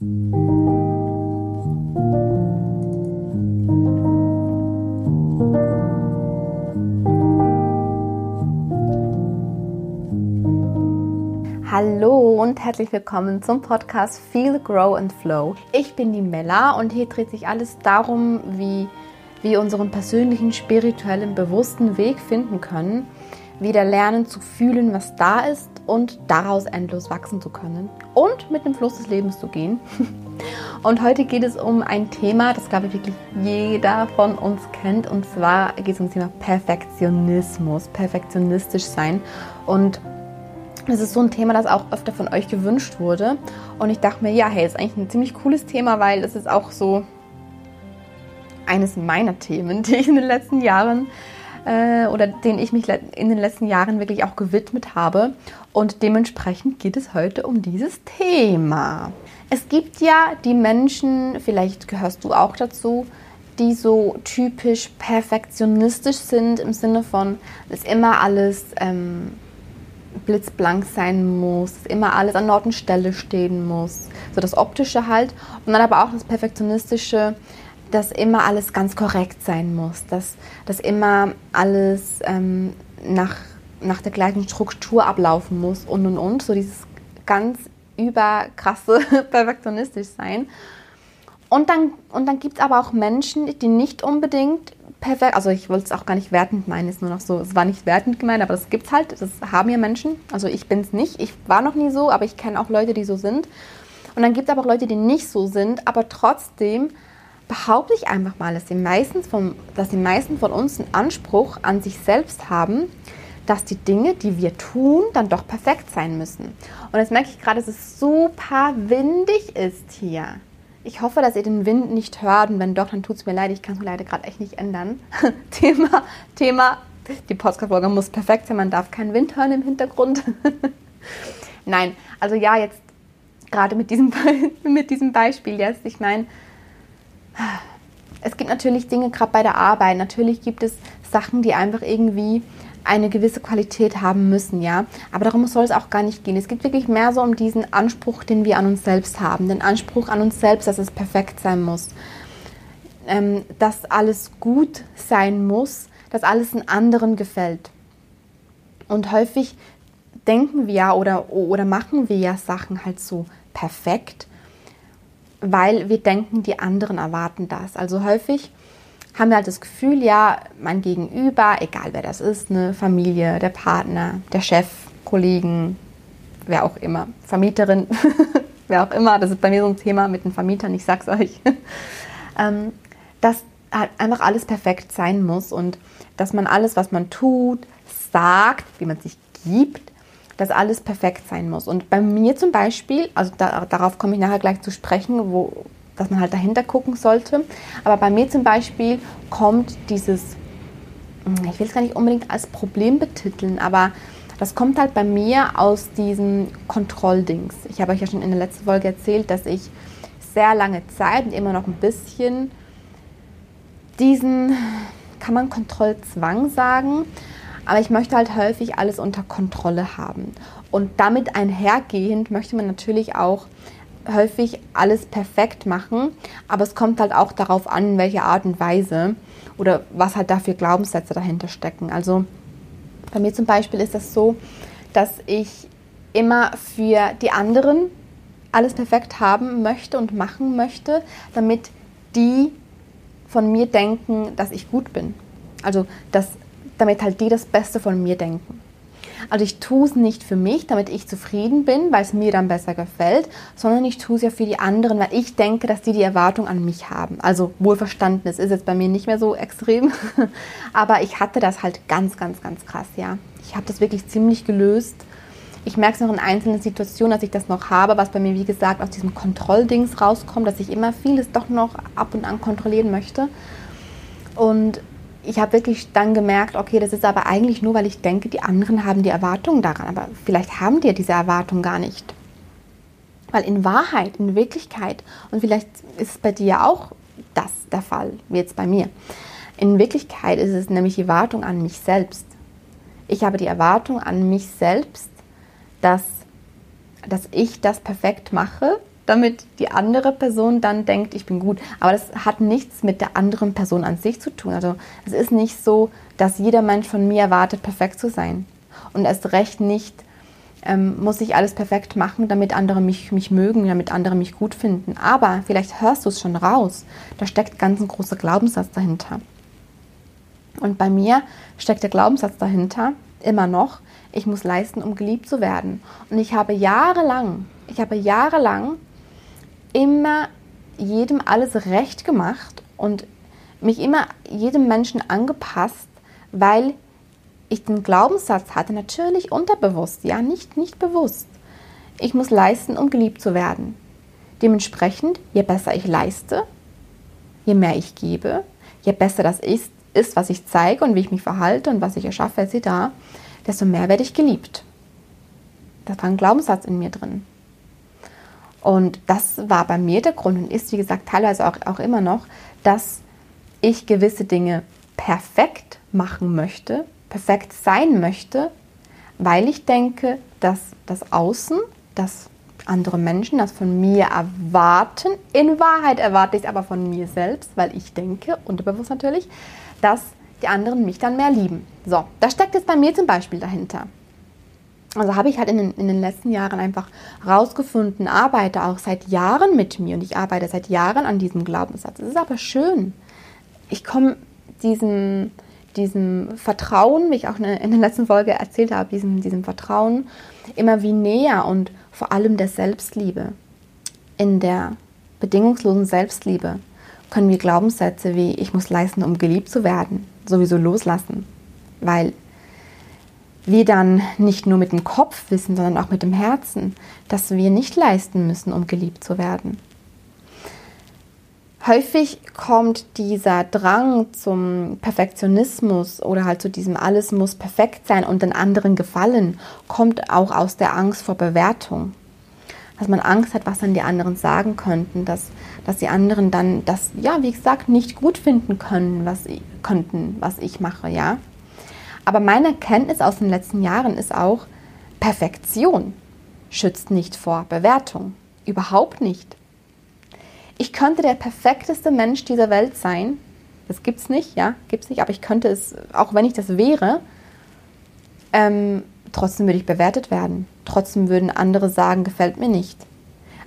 Hallo und herzlich willkommen zum Podcast Feel, Grow and Flow. Ich bin die Mella und hier dreht sich alles darum, wie wir unseren persönlichen, spirituellen, bewussten Weg finden können, wieder lernen zu fühlen, was da ist und daraus endlos wachsen zu können und mit dem Fluss des Lebens zu gehen. Und heute geht es um ein Thema, das glaube ich wirklich jeder von uns kennt. Und zwar geht es um das Thema Perfektionismus, perfektionistisch sein. Und es ist so ein Thema, das auch öfter von euch gewünscht wurde. Und ich dachte mir, ja, hey, ist eigentlich ein ziemlich cooles Thema, weil es ist auch so eines meiner Themen, die ich in den letzten Jahren äh, oder denen ich mich in den letzten Jahren wirklich auch gewidmet habe. Und dementsprechend geht es heute um dieses Thema. Es gibt ja die Menschen, vielleicht gehörst du auch dazu, die so typisch perfektionistisch sind im Sinne von, dass immer alles ähm, blitzblank sein muss, immer alles an Ort und Stelle stehen muss. So das Optische halt. Und dann aber auch das Perfektionistische, dass immer alles ganz korrekt sein muss, dass, dass immer alles ähm, nach, nach der gleichen Struktur ablaufen muss und und und. So dieses ganz überkrasse perfektionistisch sein. Und dann, und dann gibt es aber auch Menschen, die nicht unbedingt perfekt, also ich wollte es auch gar nicht wertend meinen, ist nur noch so, es war nicht wertend gemeint, aber das gibt es halt, das haben ja Menschen. Also ich bin es nicht, ich war noch nie so, aber ich kenne auch Leute, die so sind. Und dann gibt es aber auch Leute, die nicht so sind, aber trotzdem behaupte ich einfach mal, dass die, meisten von, dass die meisten von uns einen Anspruch an sich selbst haben, dass die Dinge, die wir tun, dann doch perfekt sein müssen. Und jetzt merke ich gerade, dass es super windig ist hier. Ich hoffe, dass ihr den Wind nicht hört und wenn doch, dann tut es mir leid. Ich kann es leider gerade echt nicht ändern. Thema, Thema, die Podcast-Folge muss perfekt sein. Man darf keinen Wind hören im Hintergrund. Nein, also ja, jetzt gerade mit diesem, mit diesem Beispiel jetzt. Ich meine, es gibt natürlich Dinge, gerade bei der Arbeit, natürlich gibt es Sachen, die einfach irgendwie eine gewisse Qualität haben müssen, ja. Aber darum soll es auch gar nicht gehen. Es geht wirklich mehr so um diesen Anspruch, den wir an uns selbst haben. Den Anspruch an uns selbst, dass es perfekt sein muss. Ähm, dass alles gut sein muss, dass alles den anderen gefällt. Und häufig denken wir ja oder, oder machen wir ja Sachen halt so perfekt, weil wir denken, die anderen erwarten das. Also häufig haben wir halt das Gefühl, ja, mein Gegenüber, egal wer das ist, eine Familie, der Partner, der Chef, Kollegen, wer auch immer, Vermieterin, wer auch immer, das ist bei mir so ein Thema mit den Vermietern, ich sag's euch, ähm, dass halt einfach alles perfekt sein muss und dass man alles, was man tut, sagt, wie man sich gibt, dass alles perfekt sein muss. Und bei mir zum Beispiel, also da, darauf komme ich nachher gleich zu sprechen, wo, dass man halt dahinter gucken sollte. Aber bei mir zum Beispiel kommt dieses, hm, ich will es gar nicht unbedingt als Problem betiteln, aber das kommt halt bei mir aus diesem Kontrolldings. Ich habe euch ja schon in der letzten Folge erzählt, dass ich sehr lange Zeit und immer noch ein bisschen diesen, kann man Kontrollzwang sagen, aber ich möchte halt häufig alles unter Kontrolle haben. Und damit einhergehend möchte man natürlich auch häufig alles perfekt machen, aber es kommt halt auch darauf an, in welcher Art und Weise oder was halt dafür Glaubenssätze dahinter stecken. Also bei mir zum Beispiel ist das so, dass ich immer für die anderen alles perfekt haben möchte und machen möchte, damit die von mir denken, dass ich gut bin. Also dass, damit halt die das Beste von mir denken. Also ich tue es nicht für mich, damit ich zufrieden bin, weil es mir dann besser gefällt, sondern ich tue es ja für die anderen, weil ich denke, dass die die Erwartung an mich haben. Also wohlverstanden, es ist jetzt bei mir nicht mehr so extrem, aber ich hatte das halt ganz, ganz, ganz krass, ja. Ich habe das wirklich ziemlich gelöst. Ich merke es noch in einzelnen Situationen, dass ich das noch habe, was bei mir, wie gesagt, aus diesem Kontrolldings rauskommt, dass ich immer vieles doch noch ab und an kontrollieren möchte. Und ich habe wirklich dann gemerkt, okay, das ist aber eigentlich nur, weil ich denke, die anderen haben die Erwartungen daran. Aber vielleicht haben die ja diese Erwartung gar nicht. Weil in Wahrheit, in Wirklichkeit, und vielleicht ist es bei dir auch das der Fall, wie jetzt bei mir. In Wirklichkeit ist es nämlich die Erwartung an mich selbst. Ich habe die Erwartung an mich selbst, dass, dass ich das perfekt mache damit die andere Person dann denkt, ich bin gut. Aber das hat nichts mit der anderen Person an sich zu tun. Also es ist nicht so, dass jeder Mensch von mir erwartet, perfekt zu sein. Und erst recht nicht ähm, muss ich alles perfekt machen, damit andere mich, mich mögen, damit andere mich gut finden. Aber vielleicht hörst du es schon raus. Da steckt ganz ein großer Glaubenssatz dahinter. Und bei mir steckt der Glaubenssatz dahinter, immer noch, ich muss leisten, um geliebt zu werden. Und ich habe jahrelang, ich habe jahrelang immer jedem alles recht gemacht und mich immer jedem Menschen angepasst, weil ich den Glaubenssatz hatte, natürlich unterbewusst, ja, nicht, nicht bewusst. Ich muss leisten, um geliebt zu werden. Dementsprechend, je besser ich leiste, je mehr ich gebe, je besser das ist, ist, was ich zeige und wie ich mich verhalte und was ich erschaffe, etc., desto mehr werde ich geliebt. Das war ein Glaubenssatz in mir drin. Und das war bei mir der Grund und ist, wie gesagt, teilweise auch, auch immer noch, dass ich gewisse Dinge perfekt machen möchte, perfekt sein möchte, weil ich denke, dass das Außen, dass andere Menschen das von mir erwarten. In Wahrheit erwarte ich es aber von mir selbst, weil ich denke, unterbewusst natürlich, dass die anderen mich dann mehr lieben. So, das steckt jetzt bei mir zum Beispiel dahinter. Also habe ich halt in den, in den letzten Jahren einfach rausgefunden, arbeite auch seit Jahren mit mir und ich arbeite seit Jahren an diesem Glaubenssatz. Es ist aber schön. Ich komme diesem, diesem Vertrauen, wie ich auch in der letzten Folge erzählt habe, diesem, diesem Vertrauen immer wie näher und vor allem der Selbstliebe. In der bedingungslosen Selbstliebe können wir Glaubenssätze wie ich muss leisten, um geliebt zu werden, sowieso loslassen, weil wir dann nicht nur mit dem Kopf wissen, sondern auch mit dem Herzen, dass wir nicht leisten müssen, um geliebt zu werden. Häufig kommt dieser Drang zum Perfektionismus oder halt zu diesem alles muss perfekt sein und den anderen gefallen, kommt auch aus der Angst vor Bewertung. Dass man Angst hat, was dann die anderen sagen könnten, dass, dass die anderen dann das, ja, wie gesagt, nicht gut finden können, was, könnten, was ich mache, ja. Aber meine Erkenntnis aus den letzten Jahren ist auch, Perfektion schützt nicht vor Bewertung. Überhaupt nicht. Ich könnte der perfekteste Mensch dieser Welt sein. Das gibt's nicht, ja, gibt's nicht, aber ich könnte es, auch wenn ich das wäre, ähm, trotzdem würde ich bewertet werden. Trotzdem würden andere sagen, gefällt mir nicht.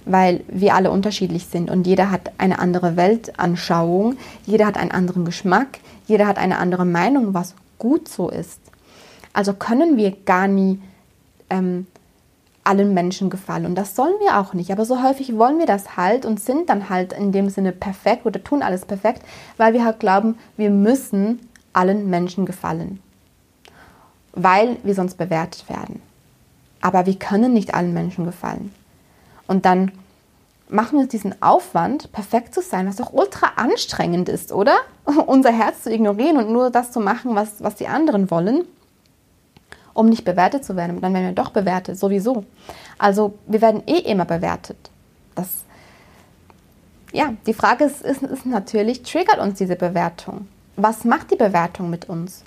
Weil wir alle unterschiedlich sind und jeder hat eine andere Weltanschauung, jeder hat einen anderen Geschmack, jeder hat eine andere Meinung, was gut so ist. Also können wir gar nie ähm, allen Menschen gefallen. Und das sollen wir auch nicht. Aber so häufig wollen wir das halt und sind dann halt in dem Sinne perfekt oder tun alles perfekt, weil wir halt glauben, wir müssen allen Menschen gefallen. Weil wir sonst bewertet werden. Aber wir können nicht allen Menschen gefallen. Und dann machen wir uns diesen Aufwand, perfekt zu sein, was doch ultra anstrengend ist, oder? Unser Herz zu ignorieren und nur das zu machen, was, was die anderen wollen, um nicht bewertet zu werden. Und dann werden wir doch bewertet, sowieso. Also wir werden eh immer bewertet. Das, ja, die Frage ist, ist, ist natürlich, triggert uns diese Bewertung? Was macht die Bewertung mit uns?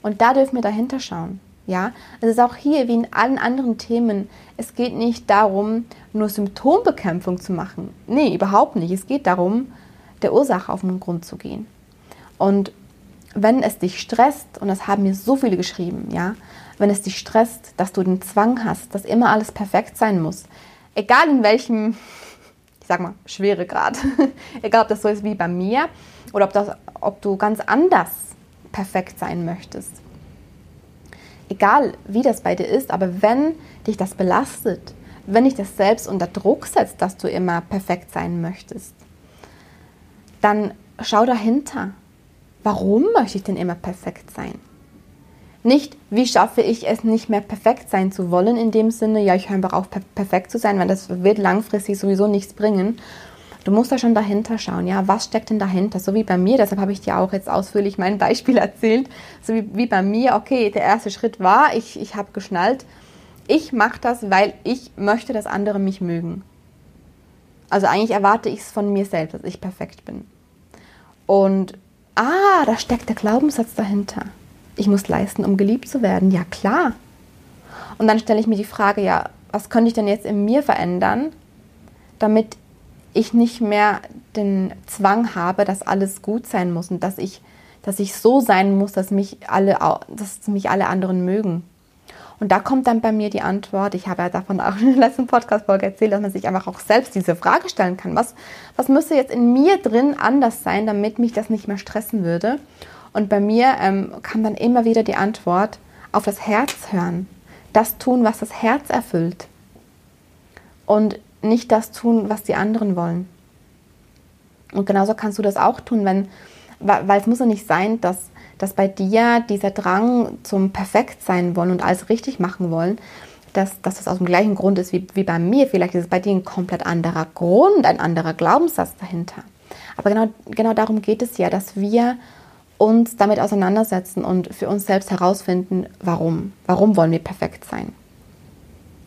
Und da dürfen wir dahinter schauen. Ja, es ist auch hier wie in allen anderen Themen. Es geht nicht darum, nur Symptombekämpfung zu machen. Nee, überhaupt nicht. Es geht darum, der Ursache auf den Grund zu gehen. Und wenn es dich stresst, und das haben mir so viele geschrieben, ja, wenn es dich stresst, dass du den Zwang hast, dass immer alles perfekt sein muss, egal in welchem, ich sag mal, Schweregrad, egal ob das so ist wie bei mir oder ob, das, ob du ganz anders perfekt sein möchtest egal wie das bei dir ist, aber wenn dich das belastet, wenn dich das selbst unter Druck setzt, dass du immer perfekt sein möchtest, dann schau dahinter. Warum möchte ich denn immer perfekt sein? Nicht, wie schaffe ich es nicht mehr perfekt sein zu wollen, in dem Sinne, ja, ich höre einfach auf, perfekt zu sein, weil das wird langfristig sowieso nichts bringen, Du musst da schon dahinter schauen, ja, was steckt denn dahinter? So wie bei mir, deshalb habe ich dir auch jetzt ausführlich mein Beispiel erzählt, so wie, wie bei mir, okay, der erste Schritt war, ich, ich habe geschnallt, ich mache das, weil ich möchte, dass andere mich mögen. Also eigentlich erwarte ich es von mir selbst, dass ich perfekt bin. Und, ah, da steckt der Glaubenssatz dahinter. Ich muss leisten, um geliebt zu werden. Ja, klar. Und dann stelle ich mir die Frage, ja, was könnte ich denn jetzt in mir verändern, damit ich nicht mehr den Zwang habe, dass alles gut sein muss und dass ich, dass ich so sein muss, dass mich alle, dass mich alle anderen mögen. Und da kommt dann bei mir die Antwort, ich habe ja davon auch in der letzten Podcast-Folge erzählt, dass man sich einfach auch selbst diese Frage stellen kann. Was, was müsste jetzt in mir drin anders sein, damit mich das nicht mehr stressen würde? Und bei mir ähm, kam dann immer wieder die Antwort, auf das Herz hören. Das tun, was das Herz erfüllt. Und nicht das tun, was die anderen wollen. Und genauso kannst du das auch tun, wenn, weil es muss ja nicht sein, dass dass bei dir dieser Drang zum Perfektsein wollen und alles richtig machen wollen, dass, dass das aus dem gleichen Grund ist wie, wie bei mir. Vielleicht ist es bei dir ein komplett anderer Grund, ein anderer Glaubenssatz dahinter. Aber genau, genau darum geht es ja, dass wir uns damit auseinandersetzen und für uns selbst herausfinden, warum. Warum wollen wir perfekt sein?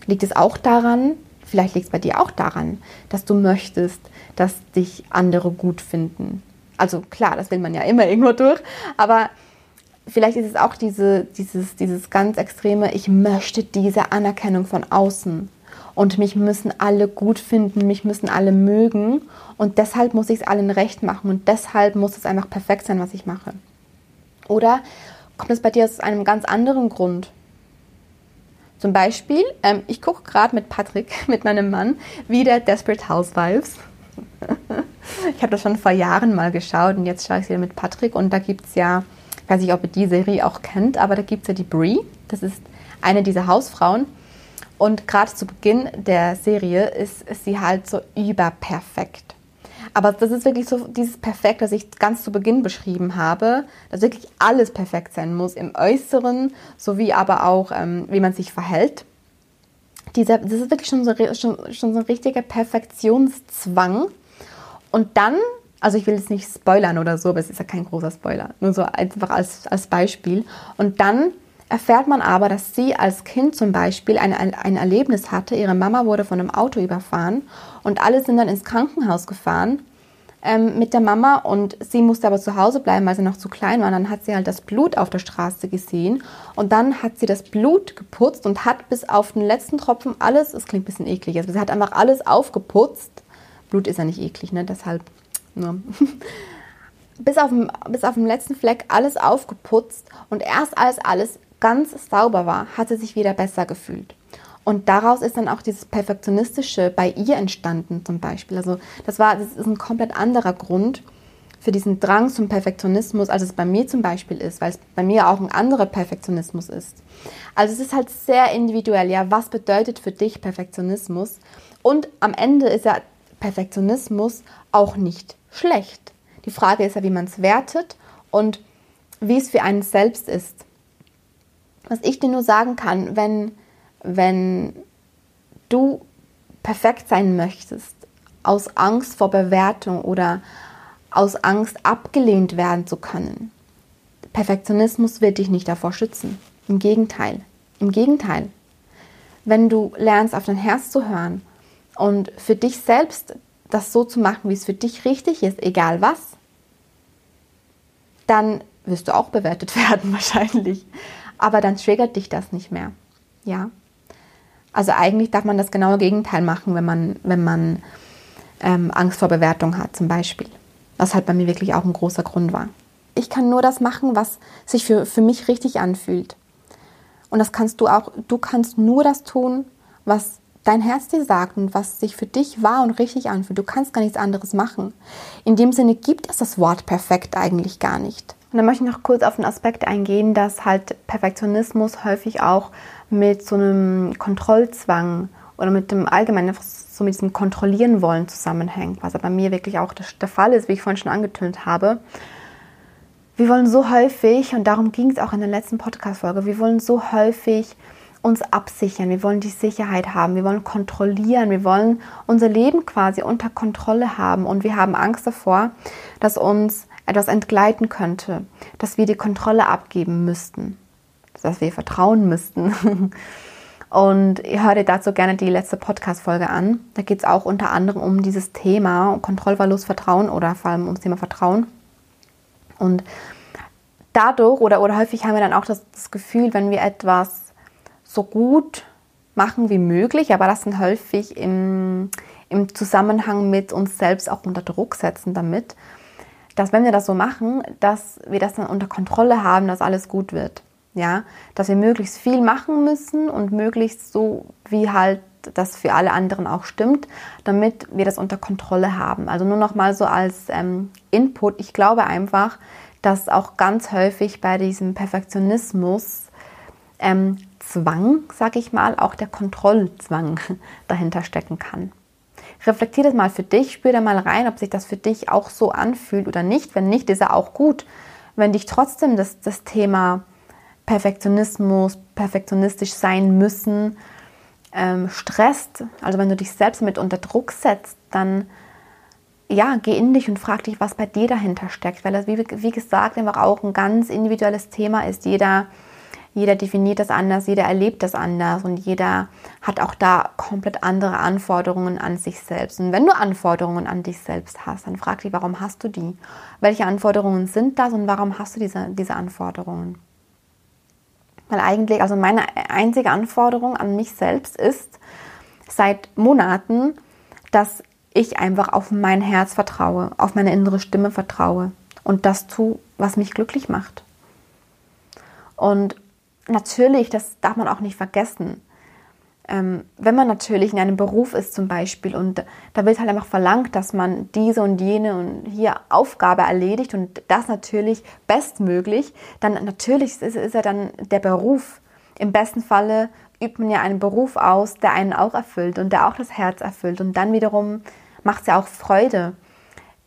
Liegt es auch daran, vielleicht liegt es bei dir auch daran, dass du möchtest, dass dich andere gut finden, also klar, das will man ja immer irgendwo durch, aber vielleicht ist es auch diese, dieses, dieses ganz extreme, ich möchte diese Anerkennung von außen. Und mich müssen alle gut finden, mich müssen alle mögen. Und deshalb muss ich es allen recht machen. Und deshalb muss es einfach perfekt sein, was ich mache. Oder kommt es bei dir aus einem ganz anderen Grund? Zum Beispiel, ähm, ich gucke gerade mit Patrick, mit meinem Mann, wieder Desperate Housewives. ich habe das schon vor Jahren mal geschaut und jetzt schaue ich es wieder mit Patrick und da gibt es ja, ich weiß nicht, ob ihr die Serie auch kennt, aber da gibt es ja die Brie, das ist eine dieser Hausfrauen und gerade zu Beginn der Serie ist sie halt so überperfekt. Aber das ist wirklich so dieses Perfekt, das ich ganz zu Beginn beschrieben habe, dass wirklich alles perfekt sein muss, im Äußeren sowie aber auch, ähm, wie man sich verhält. Dieser, das ist wirklich schon so, schon, schon so ein richtiger Perfektionszwang, und dann, also ich will jetzt nicht spoilern oder so, aber es ist ja kein großer Spoiler, nur so einfach als, als Beispiel. Und dann erfährt man aber, dass sie als Kind zum Beispiel ein, ein Erlebnis hatte. Ihre Mama wurde von einem Auto überfahren und alle sind dann ins Krankenhaus gefahren ähm, mit der Mama und sie musste aber zu Hause bleiben, weil sie noch zu klein war. Dann hat sie halt das Blut auf der Straße gesehen und dann hat sie das Blut geputzt und hat bis auf den letzten Tropfen alles, es klingt ein bisschen eklig, aber sie hat einfach alles aufgeputzt Blut ist ja nicht eklig, ne? Deshalb nur. bis, auf, bis auf den letzten Fleck alles aufgeputzt und erst als alles ganz sauber war, hat sie sich wieder besser gefühlt. Und daraus ist dann auch dieses Perfektionistische bei ihr entstanden, zum Beispiel. Also, das war, das ist ein komplett anderer Grund für diesen Drang zum Perfektionismus, als es bei mir zum Beispiel ist, weil es bei mir auch ein anderer Perfektionismus ist. Also, es ist halt sehr individuell. Ja, was bedeutet für dich Perfektionismus? Und am Ende ist ja Perfektionismus auch nicht schlecht. Die Frage ist ja, wie man es wertet und wie es für einen selbst ist. Was ich dir nur sagen kann, wenn, wenn du perfekt sein möchtest, aus Angst vor Bewertung oder aus Angst abgelehnt werden zu können, Perfektionismus wird dich nicht davor schützen. Im Gegenteil. Im Gegenteil. Wenn du lernst, auf dein Herz zu hören und für dich selbst das so zu machen, wie es für dich richtig ist, egal was, dann wirst du auch bewertet werden wahrscheinlich. Aber dann triggert dich das nicht mehr. Ja. Also eigentlich darf man das genaue Gegenteil machen, wenn man, wenn man ähm, Angst vor Bewertung hat, zum Beispiel. Was halt bei mir wirklich auch ein großer Grund war. Ich kann nur das machen, was sich für, für mich richtig anfühlt. Und das kannst du auch, du kannst nur das tun, was dein Herz dir sagt und was sich für dich wahr und richtig anfühlt. Du kannst gar nichts anderes machen. In dem Sinne gibt es das Wort perfekt eigentlich gar nicht. Und dann möchte ich noch kurz auf den Aspekt eingehen, dass halt Perfektionismus häufig auch mit so einem Kontrollzwang oder mit dem allgemeinen, so mit diesem Kontrollieren wollen zusammenhängt, was aber bei mir wirklich auch der Fall ist, wie ich vorhin schon angetönt habe. Wir wollen so häufig, und darum ging es auch in der letzten Podcast-Folge, wir wollen so häufig uns absichern, wir wollen die Sicherheit haben, wir wollen kontrollieren, wir wollen unser Leben quasi unter Kontrolle haben und wir haben Angst davor, dass uns etwas entgleiten könnte, dass wir die Kontrolle abgeben müssten, dass wir vertrauen müssten. Und ihr hört dazu gerne die letzte Podcast-Folge an. Da geht es auch unter anderem um dieses Thema Kontrollverlust, Vertrauen oder vor allem ums Thema Vertrauen. Und dadurch oder, oder häufig haben wir dann auch das, das Gefühl, wenn wir etwas so gut machen wie möglich, aber das sind häufig im, im Zusammenhang mit uns selbst auch unter Druck setzen damit, dass wenn wir das so machen, dass wir das dann unter Kontrolle haben, dass alles gut wird. Ja, dass wir möglichst viel machen müssen und möglichst so, wie halt das für alle anderen auch stimmt, damit wir das unter Kontrolle haben. Also nur noch mal so als ähm, Input. Ich glaube einfach, dass auch ganz häufig bei diesem Perfektionismus ähm, Zwang, sage ich mal, auch der Kontrollzwang dahinter stecken kann. Reflektier das mal für dich, spür da mal rein, ob sich das für dich auch so anfühlt oder nicht. Wenn nicht, ist er auch gut. Wenn dich trotzdem das, das Thema Perfektionismus, perfektionistisch sein müssen, ähm, stresst, also wenn du dich selbst mit unter Druck setzt, dann ja, geh in dich und frag dich, was bei dir dahinter steckt, weil das, wie, wie gesagt, einfach auch ein ganz individuelles Thema ist. Jeder jeder definiert das anders, jeder erlebt das anders und jeder hat auch da komplett andere Anforderungen an sich selbst. Und wenn du Anforderungen an dich selbst hast, dann frag dich, warum hast du die? Welche Anforderungen sind das und warum hast du diese, diese Anforderungen? Weil eigentlich, also meine einzige Anforderung an mich selbst ist seit Monaten, dass ich einfach auf mein Herz vertraue, auf meine innere Stimme vertraue und das tue, was mich glücklich macht. Und natürlich, das darf man auch nicht vergessen, ähm, wenn man natürlich in einem Beruf ist zum Beispiel und da wird halt einfach verlangt, dass man diese und jene und hier Aufgabe erledigt und das natürlich bestmöglich, dann natürlich ist, ist ja dann der Beruf. Im besten Falle übt man ja einen Beruf aus, der einen auch erfüllt und der auch das Herz erfüllt und dann wiederum macht es ja auch Freude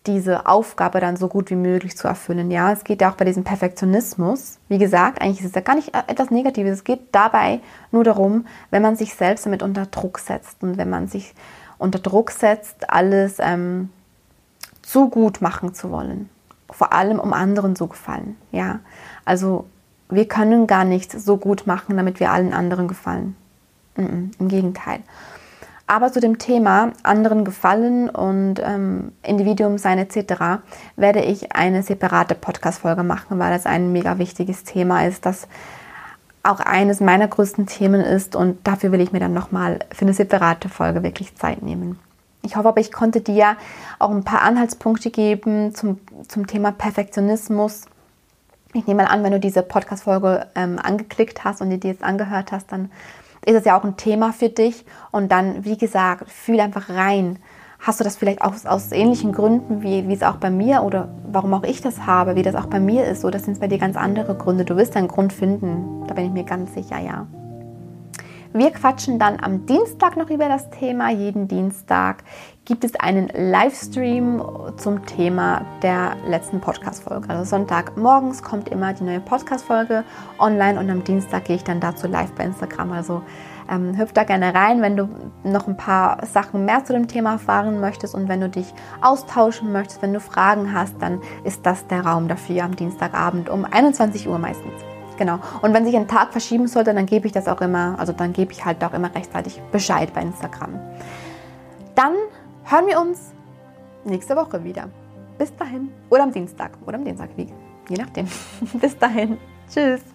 diese Aufgabe dann so gut wie möglich zu erfüllen. Ja, es geht ja auch bei diesem Perfektionismus. Wie gesagt, eigentlich ist es ja gar nicht etwas Negatives. Es geht dabei nur darum, wenn man sich selbst damit unter Druck setzt und wenn man sich unter Druck setzt, alles ähm, zu gut machen zu wollen. Vor allem, um anderen zu gefallen. Ja, also wir können gar nichts so gut machen, damit wir allen anderen gefallen. Im Gegenteil. Aber zu dem Thema anderen gefallen und ähm, Individuum sein etc. werde ich eine separate Podcast-Folge machen, weil das ein mega wichtiges Thema ist, das auch eines meiner größten Themen ist und dafür will ich mir dann nochmal für eine separate Folge wirklich Zeit nehmen. Ich hoffe aber, ich konnte dir auch ein paar Anhaltspunkte geben zum, zum Thema Perfektionismus. Ich nehme mal an, wenn du diese Podcast-Folge ähm, angeklickt hast und dir die jetzt angehört hast, dann ist es ja auch ein Thema für dich. Und dann, wie gesagt, fühl einfach rein. Hast du das vielleicht auch aus ähnlichen Gründen, wie, wie es auch bei mir oder warum auch ich das habe, wie das auch bei mir ist? Oder sind es bei dir ganz andere Gründe? Du wirst einen Grund finden. Da bin ich mir ganz sicher, ja. Wir quatschen dann am Dienstag noch über das Thema. Jeden Dienstag gibt es einen Livestream zum Thema der letzten Podcast-Folge. Also Sonntagmorgens kommt immer die neue Podcast-Folge online und am Dienstag gehe ich dann dazu live bei Instagram. Also ähm, hüpf da gerne rein, wenn du noch ein paar Sachen mehr zu dem Thema erfahren möchtest und wenn du dich austauschen möchtest, wenn du Fragen hast, dann ist das der Raum dafür am Dienstagabend um 21 Uhr meistens. Genau. Und wenn sich ein Tag verschieben sollte, dann gebe ich das auch immer, also dann gebe ich halt auch immer rechtzeitig Bescheid bei Instagram. Dann hören wir uns nächste Woche wieder. Bis dahin. Oder am Dienstag. Oder am Dienstag, wie, je nachdem. Bis dahin. Tschüss.